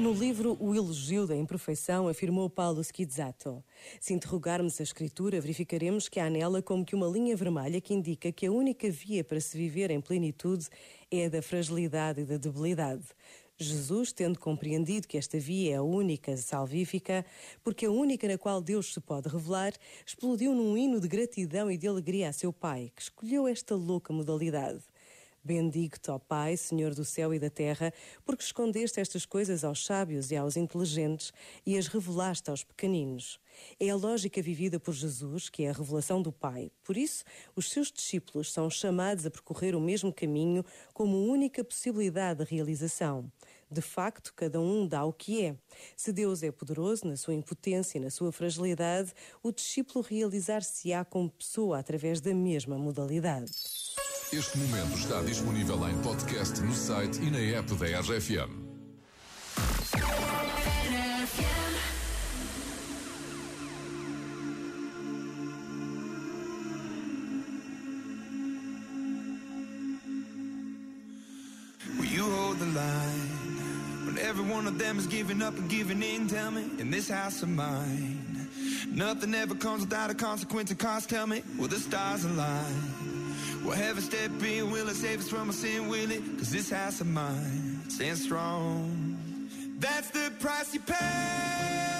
No livro O Elogio da Imperfeição, afirmou Paulo Schizzato: Se interrogarmos a Escritura, verificaremos que há nela como que uma linha vermelha que indica que a única via para se viver em plenitude é a da fragilidade e da debilidade. Jesus, tendo compreendido que esta via é a única salvífica, porque a única na qual Deus se pode revelar, explodiu num hino de gratidão e de alegria a seu Pai, que escolheu esta louca modalidade. Bendito, ó Pai, Senhor do céu e da terra, porque escondeste estas coisas aos sábios e aos inteligentes e as revelaste aos pequeninos. É a lógica vivida por Jesus, que é a revelação do Pai. Por isso, os seus discípulos são chamados a percorrer o mesmo caminho como única possibilidade de realização. De facto, cada um dá o que é. Se Deus é poderoso na sua impotência e na sua fragilidade, o discípulo realizar-se-á como pessoa através da mesma modalidade. Este momento está disponível em podcast no site e na app da RFM. Will you hold the line when every one of them is giving up and giving in? Tell me, in this house of mine, nothing ever comes without a consequence and cost. Tell me, will the stars align? Will heaven step in? Will it save us from our sin? Will it? Cause this house of mine stands strong. That's the price you pay.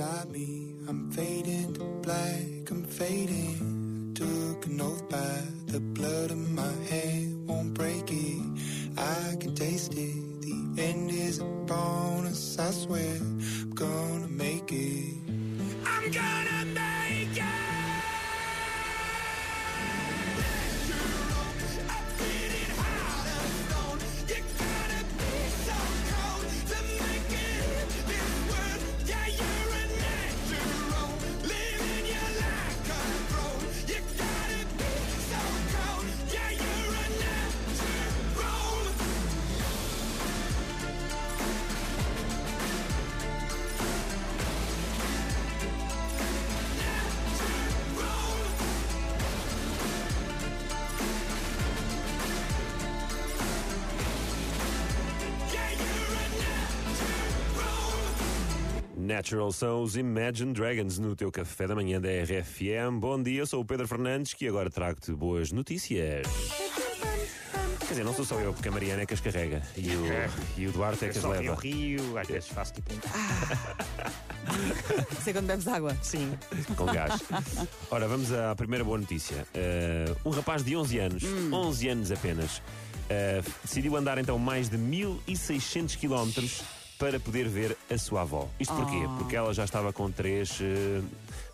inside me, I'm fading to black. I'm fading. Took an oath by the blood in my hand. Won't break it. I can taste it. The end is a bonus. I swear I'm gonna make it. I'm gonna make it. Natural. São os Imagine Dragons no teu café da manhã da RFM. Bom dia, eu sou o Pedro Fernandes que agora trago-te boas notícias. Quer dizer, não sou só eu, porque a Mariana é que as carrega e o, e o Duarte é que as rio, leva. rio, às vezes faço tipo um. Sei quando bebes água. Sim. com gás. Ora, vamos à primeira boa notícia. Uh, um rapaz de 11 anos, 11 anos apenas, uh, decidiu andar então mais de 1600 quilómetros para poder ver a sua avó. Isto porquê? Porque ela já estava com três uh,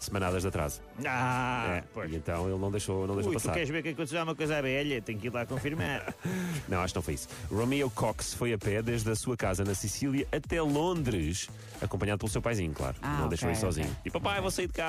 semanadas de atraso. Ah, É, pois. e então ele não deixou, não deixou Ui, tu passar. queres ver que aconteceu uma coisa velha? Tenho que ir lá confirmar. Não, acho que não foi isso. Romeo Cox foi a pé desde a sua casa na Sicília até Londres, acompanhado pelo seu paizinho, claro. Ah, não deixou ir sozinho. ok. E papai, vou sair de casa.